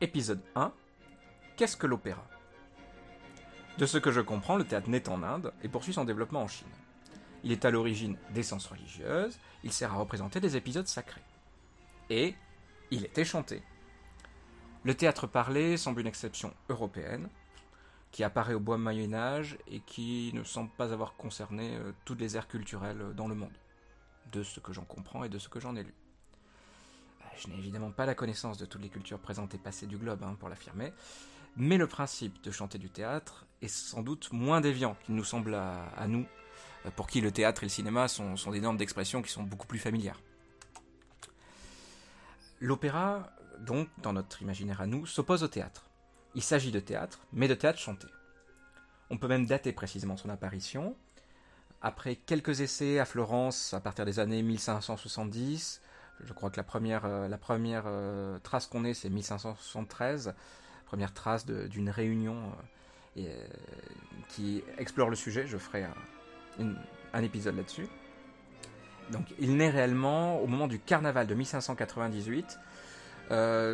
Épisode 1 Qu'est-ce que l'opéra? De ce que je comprends, le théâtre naît en Inde et poursuit son développement en Chine. Il est à l'origine d'essence religieuse, il sert à représenter des épisodes sacrés. Et il était chanté. Le théâtre parlé semble une exception européenne, qui apparaît au bois Moyen Âge et qui ne semble pas avoir concerné euh, toutes les aires culturelles euh, dans le monde, de ce que j'en comprends et de ce que j'en ai lu. Je n'ai évidemment pas la connaissance de toutes les cultures présentes et passées du globe hein, pour l'affirmer, mais le principe de chanter du théâtre est sans doute moins déviant qu'il nous semble à, nous, euh, pour qui le théâtre et le cinéma sont, des normes d'expression qui sont beaucoup plus familières. L'opéra, donc, dans notre imaginaire à nous, s'oppose au théâtre. Il s'agit de théâtre, mais de théâtre chanté. On peut même dater précisément son apparition. Après quelques essais à Florence à partir des années 1570, je crois que la première, euh, la première euh, trace qu'on ait, c'est 1573, première trace d'une réunion euh, qui explore le sujet. Je ferai un, épisode là-dessus. Donc, il naît réellement au moment du carnaval de 1598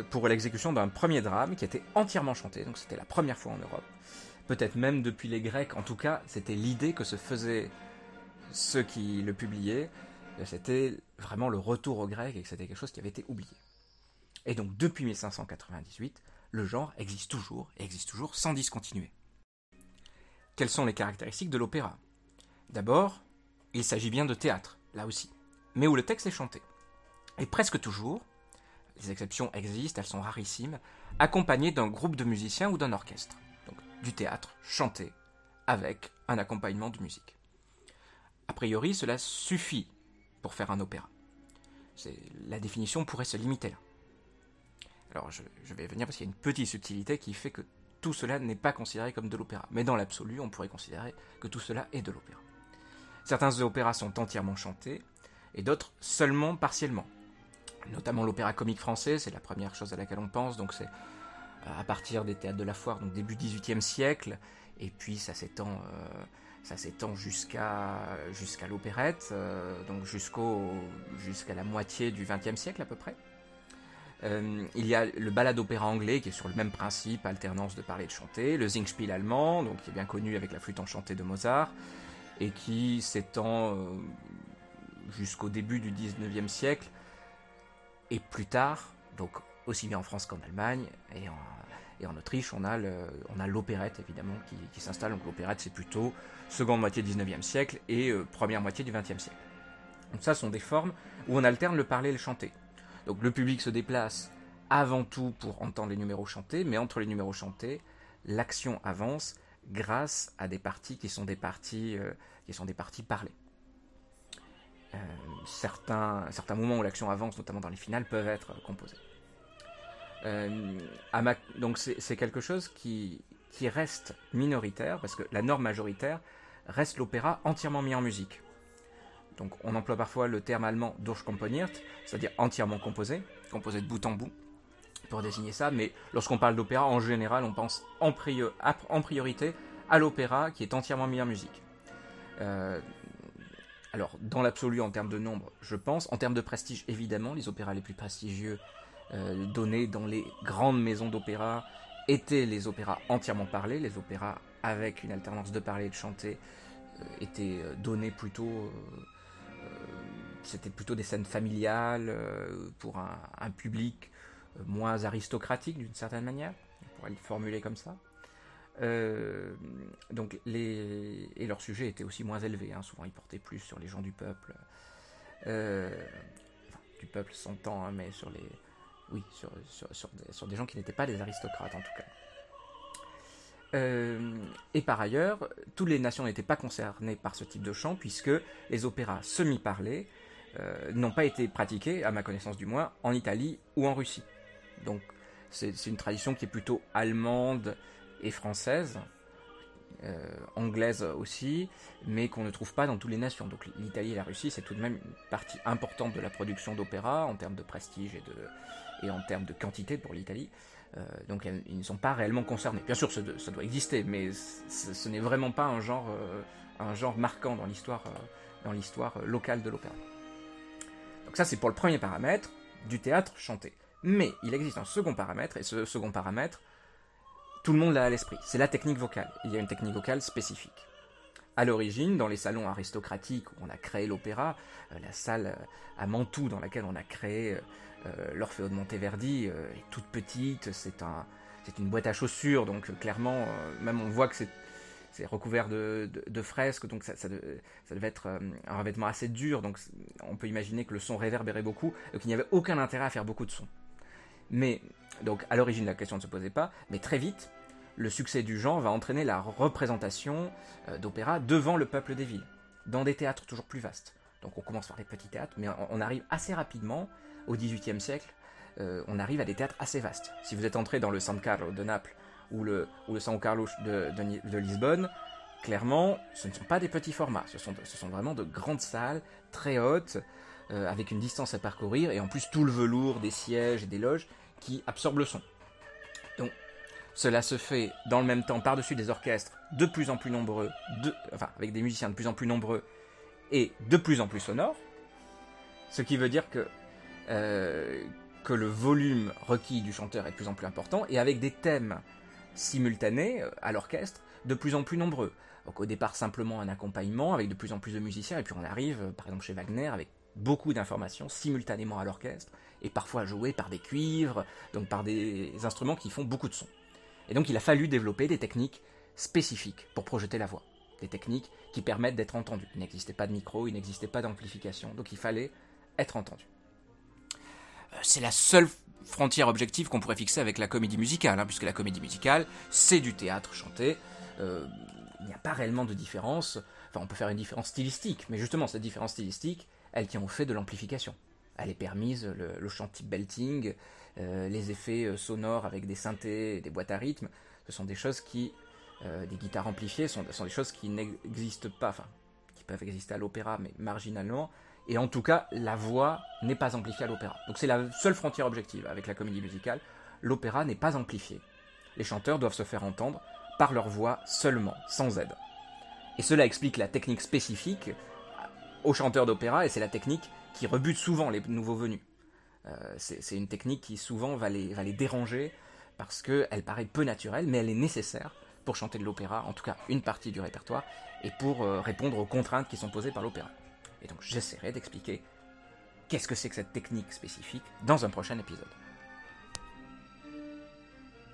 pour l'exécution d'un premier drame qui était entièrement chanté. Donc, c'était la première fois en Europe. Peut-être même depuis les Grecs. En tout cas, c'était l'idée que se faisaient ceux qui le publiaient c'était vraiment le retour au grec et que c'était quelque chose qui avait été oublié. Et donc depuis 1598, le genre existe toujours et existe toujours sans discontinuer. Quelles sont les caractéristiques de l'opéra? D'abord, il s'agit bien de théâtre, là aussi, mais où le texte est chanté. Et presque toujours, les exceptions existent, elles sont rarissimes, accompagné d'un groupe de musiciens ou d'un orchestre. Donc du théâtre chanté avec un accompagnement de musique. A priori, cela suffit pour faire un opéra. La définition pourrait se limiter là. Alors je, vais venir parce qu'il y a une petite subtilité qui fait que tout cela n'est pas considéré comme de l'opéra. Mais dans l'absolu, on pourrait considérer que tout cela est de l'opéra. Certains opéras sont entièrement chantés, et d'autres seulement partiellement. Notamment l'opéra comique français, c'est la première chose à laquelle on pense, donc c'est euh, à partir des théâtres de la foire, donc début XVIIIe siècle, et puis ça s'étend euh, ça s'étend jusqu'à jusqu'à l'opérette, euh, donc jusqu'au jusqu'à la moitié du XXe siècle à peu près. Euh, il y a le ballade opéra anglais qui est sur le même principe, alternance de parler et de chanter, le Singspiel allemand, donc qui est bien connu avec la flûte enchantée de Mozart, et qui s'étend euh, jusqu'au début du XIXe siècle, et plus tard, donc aussi bien en France qu'en Allemagne, et en, et en Autriche, on a l'opérette évidemment qui, s'installe. Donc l'opérette c'est plutôt seconde moitié du 19e siècle et euh, première moitié du 20e siècle. Donc ça sont des formes où on alterne le parler et le chanter. Donc le public se déplace avant tout pour entendre les numéros chantés, mais entre les numéros chantés, l'action avance grâce à des parties qui sont des parties, euh, qui sont des parties parlées. Euh, certains, certains moments où l'action avance, notamment dans les finales, peuvent être composés. Euh, donc c'est quelque chose qui, reste minoritaire, parce que la norme majoritaire reste l'opéra entièrement mis en musique. Donc on emploie parfois le terme allemand Durchkomponiert, c'est-à-dire entièrement composé, composé de bout en bout, pour désigner ça, mais lorsqu'on parle d'opéra, en général, on pense en, en priorité à l'opéra qui est entièrement mis en musique. Euh, alors, dans l'absolu, en termes de nombre, je pense. En termes de prestige, évidemment, les opéras les plus prestigieux euh, donnés dans les grandes maisons d'opéra étaient les opéras entièrement parlés, les opéras avec une alternance de parler et de chanter euh, étaient euh, donnés plutôt c'était plutôt des scènes familiales pour un, public moins aristocratique d'une certaine manière, on pourrait le formuler comme ça. donc les et leur sujet était aussi moins élevé, hein. souvent ils portaient plus sur les gens du peuple, du peuple s'entend, hein, mais sur les oui, sur, des, gens qui n'étaient pas des aristocrates en tout cas. Euh, et par ailleurs, toutes les nations n'étaient pas concernées par ce type de chant, puisque les opéras semi-parlés euh, n'ont pas été pratiqués, à ma connaissance du moins, en Italie ou en Russie. Donc c'est une tradition qui est plutôt allemande et française, anglaise aussi, mais qu'on ne trouve pas dans toutes les nations. Donc l'Italie et la Russie, c'est tout de même une partie importante de la production d'opéra en termes de prestige et en termes de quantité pour l'Italie. Euh, donc ils ne sont pas réellement concernés. Bien sûr, ça, doit exister, mais ce n'est vraiment pas un genre, euh, un genre marquant dans l'histoire, dans l'histoire locale de l'opéra. Donc ça, c'est pour le premier paramètre du théâtre chanté. Mais il existe un second paramètre, et ce second paramètre, tout le monde l'a à l'esprit, c'est la technique vocale. Il y a une technique vocale spécifique. À l'origine, dans les salons aristocratiques où on a créé l'opéra, euh, la salle euh, à Mantoue dans laquelle on a créé euh, l'Orfeo de Monteverdi est toute petite, c'est un, c'est une boîte à chaussures, donc clairement, même on voit que c'est c'est recouvert de, fresques, donc ça, devait être un revêtement assez dur, donc on peut imaginer que le son réverbérait beaucoup, donc il n'y avait aucun intérêt à faire beaucoup de son. Mais, donc à l'origine la question ne se posait pas, mais très vite, le succès du genre va entraîner la représentation euh, d'opéra devant le peuple des villes, dans des théâtres toujours plus vastes. Donc on commence par des petits théâtres, mais on arrive assez rapidement, au XVIIIe siècle, euh, on arrive à des théâtres assez vastes. Si vous êtes entré dans le San Carlo de Naples ou le, San Carlos de, Lisbonne, clairement, ce ne sont pas des petits formats, ce sont, ce sont vraiment de grandes salles, très hautes, euh, avec une distance à parcourir, et en plus tout le velours des sièges et des loges qui absorbe le son. Donc cela se fait dans le même temps par-dessus des orchestres de plus en plus nombreux, enfin avec des musiciens de plus en plus nombreux et de plus en plus sonores, ce qui veut dire que, euh, que le volume requis du chanteur est de plus en plus important et avec des thèmes simultanés euh, à l'orchestre de plus en plus nombreux. Donc au départ simplement un accompagnement avec de plus en plus de musiciens et puis on arrive euh, par exemple chez Wagner avec beaucoup d'informations simultanément à l'orchestre et parfois jouées par des cuivres, donc par des instruments qui font beaucoup de sons. Et donc il a fallu développer des techniques spécifiques pour projeter la voix. Des techniques qui permettent d'être entendu. Il n'existait pas de micro, il n'existait pas d'amplification, donc il fallait être entendu. Euh, c'est la seule frontière objective qu'on pourrait fixer avec la comédie musicale, hein, puisque la comédie musicale, c'est du théâtre chanté. Euh, il n'y a pas réellement de différence. Enfin, on peut faire une différence stylistique, mais justement, cette différence stylistique, elle tient au fait de l'amplification. Elle est permise, le, le chant belting, euh, les effets euh, sonores avec des synthés des boîtes à rythme, ce sont des choses qui, euh, des guitares amplifiées, sont, sont des choses qui n'existent pas, enfin, qui peuvent exister à l'opéra, mais marginalement. Et en tout cas, la voix n'est pas amplifiée à l'opéra. Donc c'est la seule frontière objective avec la comédie musicale. L'opéra n'est pas amplifié. Les chanteurs doivent se faire entendre par leur voix seulement, sans aide. Et cela explique la technique spécifique aux chanteurs d'opéra, et c'est la technique qui rebute souvent les nouveaux venus. Euh, c'est une technique qui souvent va les, va les déranger parce qu'elle paraît peu naturelle, mais elle est nécessaire pour chanter de l'opéra, en tout cas une partie du répertoire, et pour euh, répondre aux contraintes qui sont posées par l'opéra. Et donc j'essaierai d'expliquer qu'est-ce que c'est que cette technique spécifique dans un prochain épisode.